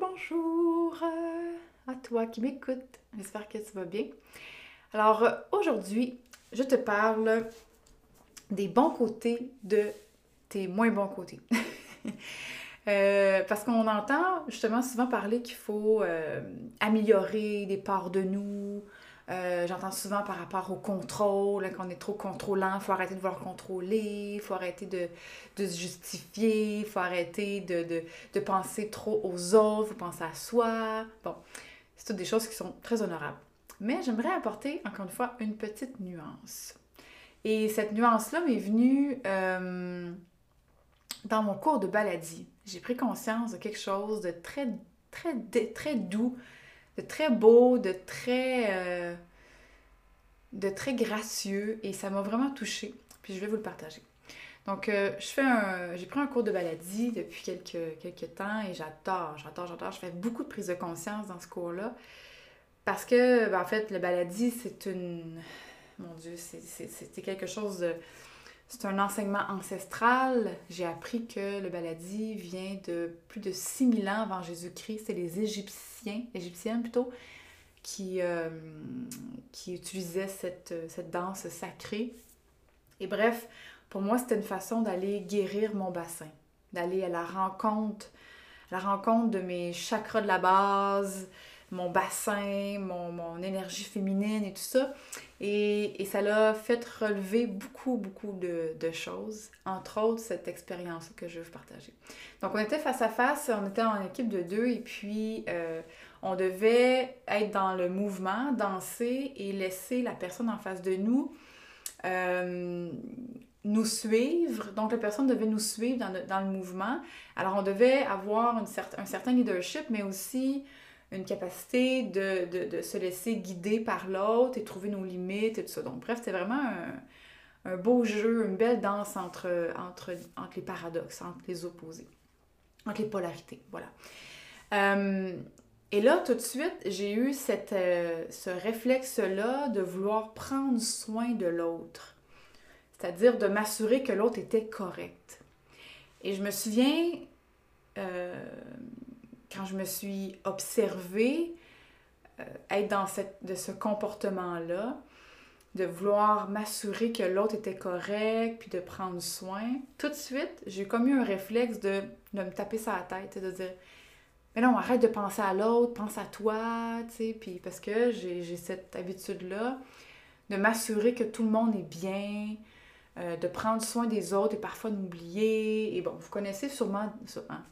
bonjour, euh, à toi qui m'écoute. J'espère que tu vas bien. Alors euh, aujourd'hui, je te parle des bons côtés de tes moins bons côtés. Euh, parce qu'on entend justement souvent parler qu'il faut améliorer des parts de nous, euh, j'entends souvent par rapport au contrôle, qu'on est trop contrôlant, il faut arrêter de vouloir contrôler, il faut arrêter de, de, se justifier, il faut arrêter de, de, de, penser trop aux autres, faut penser à soi. Bon, c'est toutes des choses qui sont très honorables. Mais j'aimerais apporter, encore une fois, une petite nuance. Et cette nuance-là m'est venue euh, dans mon cours de baladie. J'ai pris conscience de quelque chose de très, très, très doux de très beau, de très, euh, de très gracieux et ça m'a vraiment touchée. Puis je vais vous le partager. Donc, euh, je fais un, j'ai pris un cours de baladie depuis quelques, quelques temps et j'adore, j'adore, j'adore. Je fais beaucoup de prise de conscience dans ce cours-là parce que, ben, en fait, le baladie, c'est une. Mon Dieu, c'est quelque chose de c'est un enseignement ancestral. J'ai appris que le baladi vient de plus de 6000 ans avant Jésus-Christ. C'est les Égyptiens, plutôt, qui, euh, utilisaient cette, cette danse sacrée. Et bref, pour moi, c'était une façon d'aller guérir mon bassin, d'aller à la rencontre, à la rencontre de mes chakras de la base, mon bassin, mon, mon, énergie féminine et tout ça. Et, et ça l'a fait relever beaucoup, beaucoup de, de, choses, entre autres cette expérience que je veux partager. Donc, on était face à face, on était en équipe de deux et puis euh, on devait être dans le mouvement, danser et laisser la personne en face de nous euh, nous suivre. Donc, la personne devait nous suivre dans le, dans le mouvement. Alors, on devait avoir un certain leadership, mais aussi une capacité de, de, se laisser guider par l'autre et trouver nos limites et tout ça. Donc, bref, c'était vraiment un, un, beau jeu, une belle danse entre, entre, entre les paradoxes, entre les opposés, entre les polarités. Voilà. Euh, et là, tout de suite, j'ai eu cette, euh, ce réflexe-là de vouloir prendre soin de l'autre, c'est-à-dire de m'assurer que l'autre était correct. Et je me souviens, euh, quand je me suis observée euh, être dans cette, de ce comportement-là, de vouloir m'assurer que l'autre était correct, puis de prendre soin, tout de suite, j'ai comme eu un réflexe de, de me taper sur la tête, de dire Mais non, arrête de penser à l'autre, pense à toi, tu sais, puis parce que j'ai cette habitude-là de m'assurer que tout le monde est bien, euh, de prendre soin des autres et parfois de m'oublier. Et bon, vous connaissez sûrement ça, hein?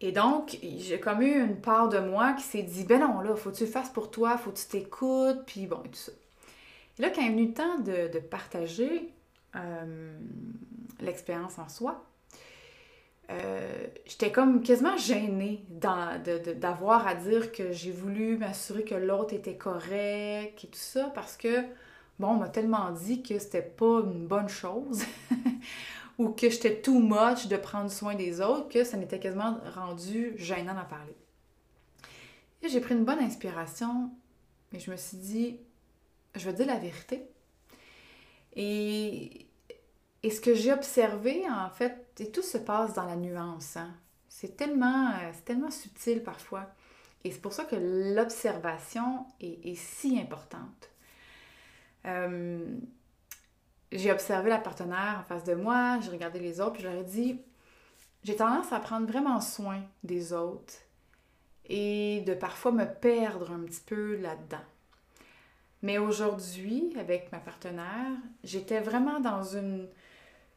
Et donc, j'ai comme eu une part de moi qui s'est dit, ben non, là, faut que tu le fasses pour toi, faut que tu t'écoutes, puis bon, et tout ça. Et là, quand est venu le temps de, partager euh, l'expérience en soi, euh, j'étais comme quasiment gênée d'avoir à dire que j'ai voulu m'assurer que l'autre était correct et tout ça parce que, bon, on m'a tellement dit que c'était pas une bonne chose. ou que j'étais too much de prendre soin des autres, que ça m'était quasiment rendu gênant d'en parler. Et j'ai pris une bonne inspiration, mais je me suis dit, je vais dire la vérité. Et, et ce que j'ai observé, en fait, et tout se passe dans la nuance. Hein. C'est tellement, tellement subtil parfois. Et c'est pour ça que l'observation est, est, si importante. Euh, j'ai observé la partenaire en face de moi, j'ai regardé les autres, puis je leur ai dit j'ai tendance à prendre vraiment soin des autres et de parfois me perdre un petit peu là-dedans. Mais aujourd'hui, avec ma partenaire, j'étais vraiment dans une,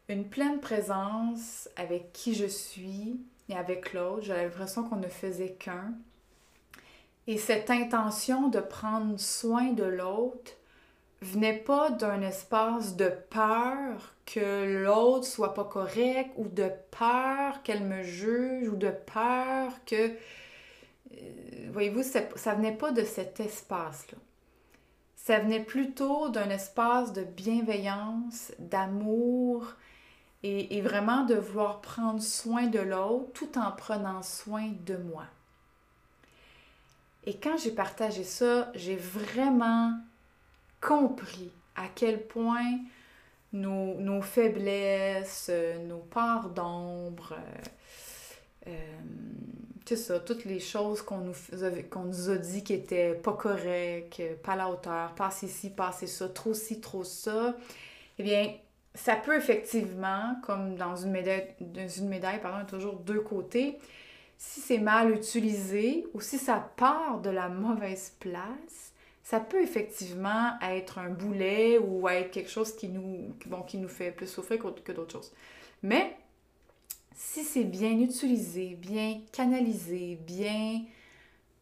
une pleine présence avec qui je suis et avec l'autre. J'avais l'impression qu'on ne faisait qu'un. Et cette intention de prendre soin de l'autre venait pas d'un espace de peur que l'autre soit pas correct ou de peur qu'elle me juge ou de peur que... Euh, voyez-vous, ça venait pas de cet espace-là. Ça venait plutôt d'un espace de bienveillance, d'amour et, et vraiment de vouloir prendre soin de l'autre tout en prenant soin de moi. Et quand j'ai partagé ça, j'ai vraiment compris à quel point nos, faiblesses, nos parts d'ombre, euh, euh, ça, toutes les choses qu'on nous, nous a dit qui étaient pas correctes, pas à la hauteur, passe ici, passe ça, trop ci, trop ça, eh bien, ça peut effectivement, comme dans une médaille, dans une médaille pardon, toujours deux côtés, si c'est mal utilisé ou si ça part de la mauvaise place, ça peut effectivement être un boulet ou être quelque chose qui nous, bon, qui nous fait plus souffrir que d'autres choses. Mais si c'est bien utilisé, bien canalisé, bien...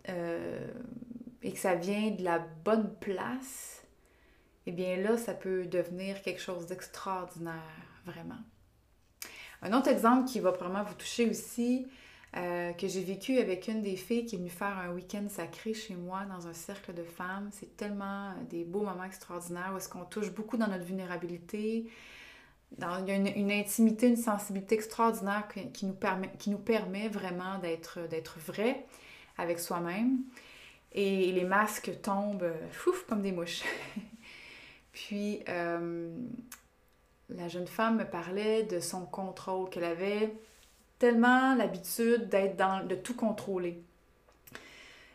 Euh, et que ça vient de la bonne place, eh bien là, ça peut devenir quelque chose d'extraordinaire, vraiment. Un autre exemple qui va vraiment vous toucher aussi, euh, que j'ai vécu avec une des filles qui est venue faire un week-end sacré chez moi dans un cercle de femmes. C'est tellement des beaux moments extraordinaires où est-ce qu'on touche beaucoup dans notre vulnérabilité, il y a une, intimité, une sensibilité extraordinaire qui, nous, permet, qui nous permet vraiment d'être, d'être vrai avec soi-même. Et les masques tombent fouf, comme des mouches. Puis, euh, la jeune femme me parlait de son contrôle, qu'elle avait tellement l'habitude d'être dans, de tout contrôler.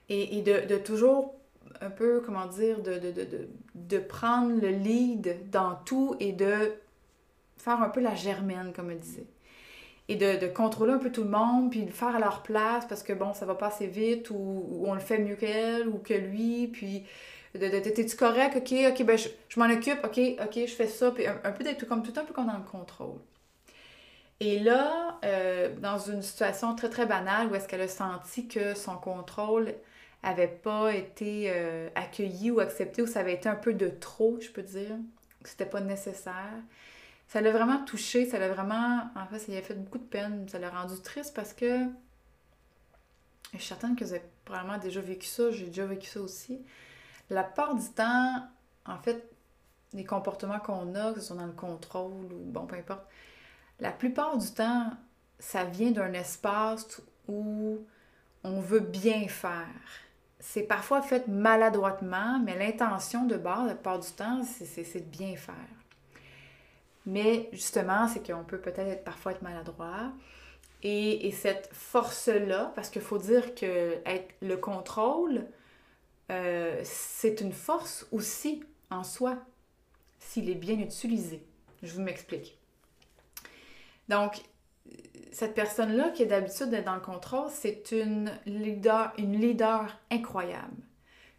Et, de, toujours un peu, comment dire, de, de, prendre le lead dans tout et de faire un peu la germaine, comme elle disait. Et de, contrôler un peu tout le monde, puis le faire à leur place parce que bon, ça va pas assez vite ou, on le fait mieux qu'elle ou que lui, puis de, de, t'es-tu correct, ok, ok, ben je, m'en occupe, ok, ok, je fais ça, puis un, peu d'être tout comme tout un peu comme dans le contrôle. Et là, euh, dans une situation très très banale où est-ce qu'elle a senti que son contrôle avait pas été euh, accueilli ou accepté, ou ça avait été un peu de trop, je peux dire, que c'était pas nécessaire ça l'a vraiment touché, ça l'a vraiment. En fait, ça lui a fait beaucoup de peine, ça l'a rendu triste parce que. Je suis certaine que vous avez probablement déjà vécu ça, j'ai déjà vécu ça aussi. La part du temps, en fait, les comportements qu'on a, que ce soit dans le contrôle ou bon, peu importe, la plupart du temps, ça vient d'un espace où on veut bien faire. C'est parfois fait maladroitement, mais l'intention de base, la plupart du temps, c'est de bien faire. Mais justement, c'est qu'on peut peut-être parfois être maladroit. Et, cette force-là, parce qu'il faut dire que le contrôle, euh, c'est une force aussi en soi, s'il est bien utilisé. Je vous m'explique. Donc, cette personne-là qui est d'habitude d'être dans le contrôle, c'est une leader, une leader incroyable,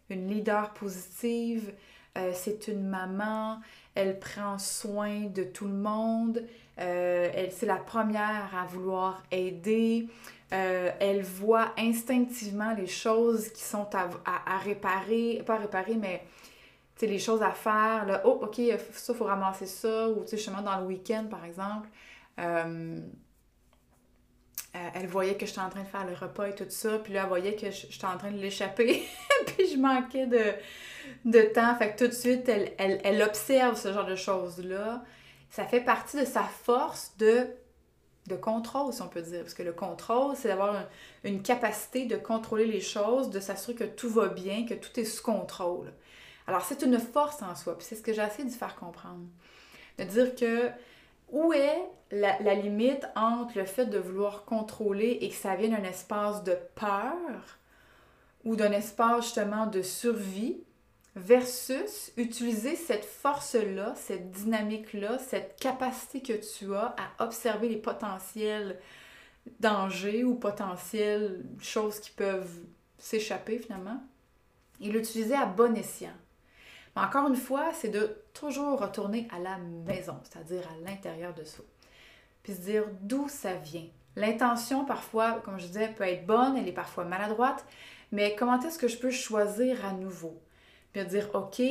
une leader positive, euh, c'est une maman, elle prend soin de tout le monde, euh, elle c'est la première à vouloir aider, euh, elle voit instinctivement les choses qui sont à, à, réparer, pas à réparer, mais les choses à faire, là, oh ok, ça, faut ramasser ça, ou justement dans le week-end par exemple. Elle voyait que j'étais en train de faire le repas et tout ça, puis là, elle voyait que j'étais en train de l'échapper, puis je manquais de, de temps. Fait que tout de suite, elle, elle, observe ce genre de choses-là. Ça fait partie de sa force de, de contrôle, si on peut dire. Parce que le contrôle, c'est d'avoir une capacité de contrôler les choses, de s'assurer que tout va bien, que tout est sous contrôle. Alors, c'est une force en soi. Puis c'est ce que j'ai essayé de faire comprendre. De dire que où est la, limite entre le fait de vouloir contrôler et que ça vienne d'un espace de peur ou d'un espace justement de survie versus utiliser cette force-là, cette dynamique-là, cette capacité que tu as à observer les potentiels dangers ou potentielles choses qui peuvent s'échapper finalement et l'utiliser à bon escient. Mais encore une fois, c'est de toujours retourner à la maison, c'est-à-dire à, l'intérieur de soi. Puis se dire d'où ça vient. L'intention, parfois, comme je disais, peut être bonne, elle est parfois maladroite, mais comment est-ce que je peux choisir à nouveau? puis dire, OK,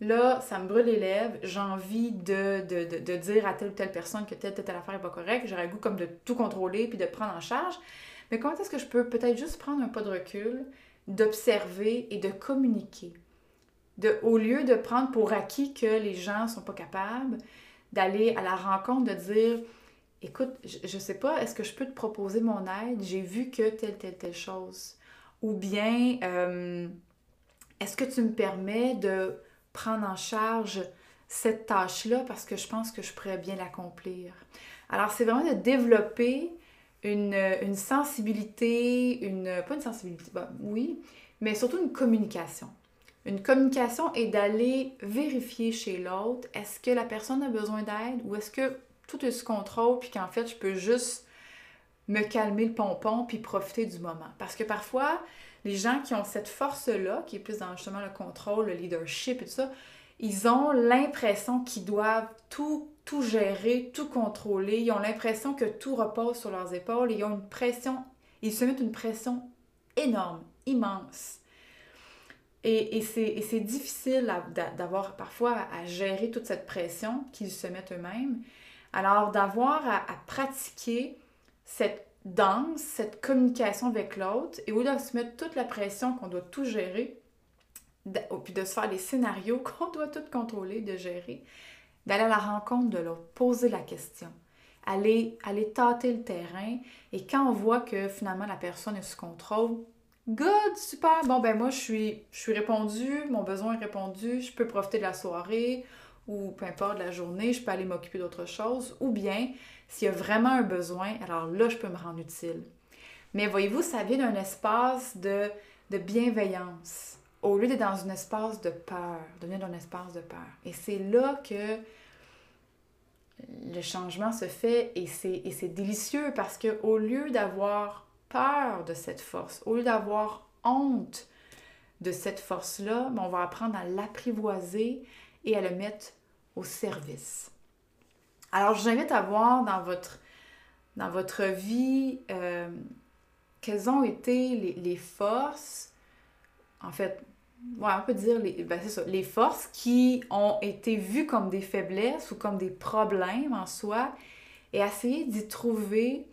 là, ça me brûle les lèvres, j'ai envie de, dire à telle ou telle personne que telle, telle, telle affaire n'est pas correcte, j'aurais le goût comme de tout contrôler puis de prendre en charge. Mais comment est-ce que je peux peut-être juste prendre un pas de recul, d'observer et de communiquer? De, au lieu de prendre pour acquis que les gens ne sont pas capables, d'aller à la rencontre, de dire Écoute, je ne sais pas, est-ce que je peux te proposer mon aide? J'ai vu que telle, telle, telle chose. Ou bien, euh, est-ce que tu me permets de prendre en charge cette tâche-là parce que je pense que je pourrais bien l'accomplir? Alors, c'est vraiment de développer une, une sensibilité, une... pas une sensibilité, bah, oui, mais surtout une communication. Une communication est d'aller vérifier chez l'autre, est-ce que la personne a besoin d'aide ou est-ce que tout est sous contrôle puis qu'en fait, je peux juste me calmer le pompon puis profiter du moment. Parce que parfois, les gens qui ont cette force-là, qui est plus dans justement le contrôle, le leadership et tout ça, ils ont l'impression qu'ils doivent tout, tout gérer, tout contrôler. Ils ont l'impression que tout repose sur leurs épaules. ils ont une pression, ils se mettent une pression énorme, immense. Et, et c'est difficile d'avoir parfois à, gérer toute cette pression qu'ils se mettent eux-mêmes. Alors, d'avoir à, pratiquer cette danse, cette communication avec l'autre, et au lieu de se mettre toute la pression qu'on doit tout gérer, puis de se faire des scénarios qu'on doit tout contrôler, de gérer, d'aller à la rencontre de l'autre, poser la question, aller, aller tâter le terrain, et quand on voit que finalement la personne est sous contrôle, Good, super. Bon, ben moi, je suis, je suis répondu, mon besoin est répondu, je peux profiter de la soirée ou peu importe la journée, je peux aller m'occuper d'autre chose. Ou bien, s'il y a vraiment un besoin, alors là, je peux me rendre utile. Mais voyez-vous, ça vient d'un espace de, de bienveillance au lieu d'être dans un espace de peur, de venir d'un espace de peur. Et c'est là que le changement se fait et c'est délicieux parce que au lieu d'avoir peur de cette force, au lieu d'avoir honte de cette force-là, ben, on va apprendre à l'apprivoiser et à le mettre au service. Alors, je vous invite à voir dans votre, dans votre vie euh, quelles ont été les, les, forces, en fait, on peut dire les, ben ça, les forces qui ont été vues comme des faiblesses ou comme des problèmes en soi et essayer d'y trouver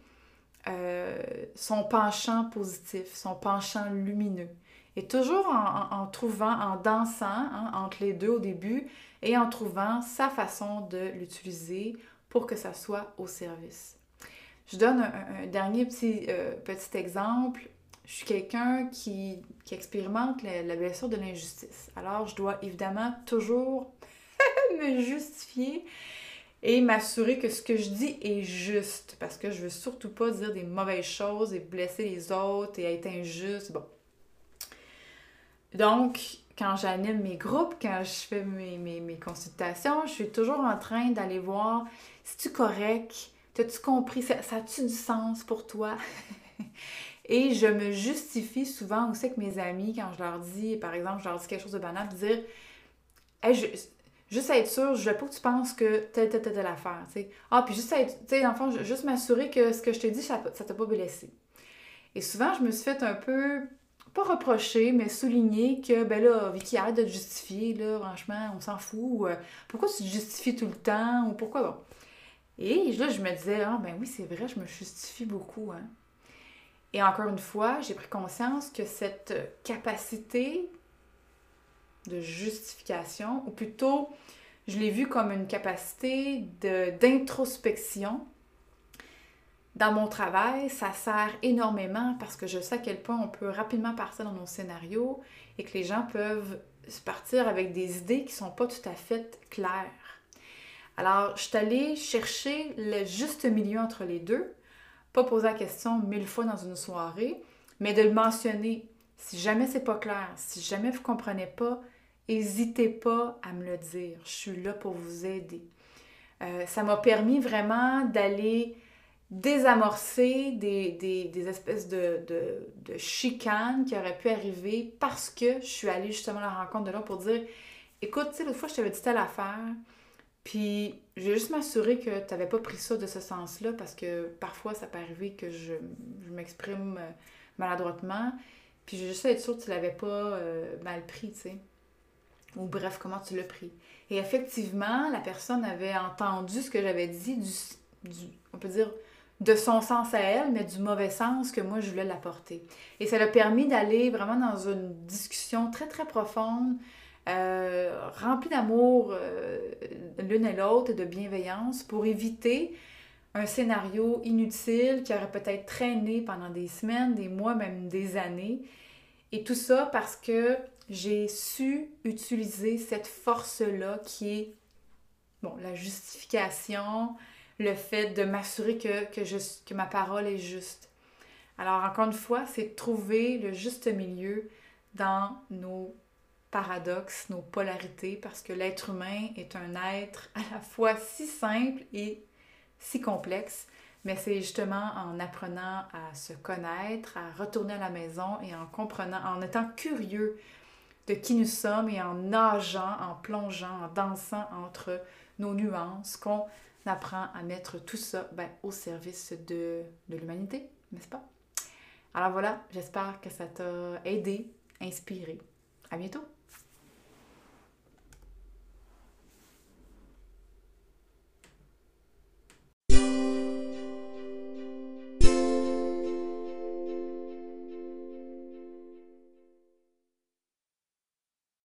euh, son penchant positif, son penchant lumineux. Et toujours en, trouvant, en dansant hein, entre les deux au début et en trouvant sa façon de l'utiliser pour que ça soit au service. Je donne un, dernier petit, euh, petit exemple. Je suis quelqu'un qui, expérimente la, la blessure de l'injustice. Alors, je dois évidemment toujours me justifier et m'assurer que ce que je dis est juste parce que je veux surtout pas dire des mauvaises choses et blesser les autres et être injuste. Bon. Donc, quand j'anime mes groupes, quand je fais mes, mes, consultations, je suis toujours en train d'aller voir si tu correct, t'as-tu compris, ça, ça a-tu du sens pour toi? et je me justifie souvent aussi avec mes amis quand je leur dis, par exemple, je leur dis quelque chose de banal, de dire hey, je, juste à être sûr, je veux pas que tu penses que telle, telle, telle, affaire, tu sais. Ah, puis juste à être, tu sais, dans le fond, juste m'assurer que ce que je t'ai dit, ça t'a pas blessé. Et souvent, je me suis fait un peu, pas reprocher, mais souligner que, ben là, Vicky, arrête de te justifier, là, franchement, on s'en fout. Ou, euh, pourquoi tu te justifies tout le temps? Ou pourquoi, bon. Et là, je me disais, ah, ben oui, c'est vrai, je me justifie beaucoup, hein. Et encore une fois, j'ai pris conscience que cette capacité de justification, ou plutôt, je l'ai vu comme une capacité d'introspection. Dans mon travail, ça sert énormément parce que je sais à quel point on peut rapidement partir dans nos scénarios et que les gens peuvent partir avec des idées qui ne sont pas tout à fait claires. Alors, je suis allée chercher le juste milieu entre les deux, pas poser la question mille fois dans une soirée, mais de le mentionner. Si jamais c'est pas clair, si jamais vous comprenez pas, N'hésitez pas à me le dire. Je suis là pour vous aider. Euh, ça m'a permis vraiment d'aller désamorcer des, espèces de, chicanes qui auraient pu arriver parce que je suis allée justement à la rencontre de l'autre pour dire Écoute, tu sais, l'autre fois, je t'avais dit telle affaire, puis je vais juste m'assurer que tu n'avais pas pris ça de ce sens-là parce que parfois, ça peut arriver que je, m'exprime euh, maladroitement, puis je vais juste être sûre que tu l'avais pas euh, mal pris, tu sais ou bref, comment tu l'as pris. Et effectivement, la personne avait entendu ce que j'avais dit, du, on peut dire, de son sens à elle, mais du mauvais sens que moi, je voulais l'apporter. Et ça l'a permis d'aller vraiment dans une discussion très, très profonde, euh, remplie d'amour euh, l'une et l'autre et de bienveillance pour éviter un scénario inutile qui aurait peut-être traîné pendant des semaines, des mois, même des années. Et tout ça parce que j'ai su utiliser cette force-là qui est, bon, la justification, le fait de m'assurer que, que, que ma parole est juste. Alors, encore une fois, c'est trouver le juste milieu dans nos paradoxes, nos polarités, parce que l'être humain est un être à la fois si simple et si complexe, mais c'est justement en apprenant à se connaître, à retourner à la maison et en comprenant, en étant curieux de qui nous sommes et en nageant, en plongeant, en dansant entre nos nuances, qu'on apprend à mettre tout ça ben, au service de, de l'humanité, n'est-ce pas? Alors voilà, j'espère que ça t'a aidé, inspiré. À bientôt!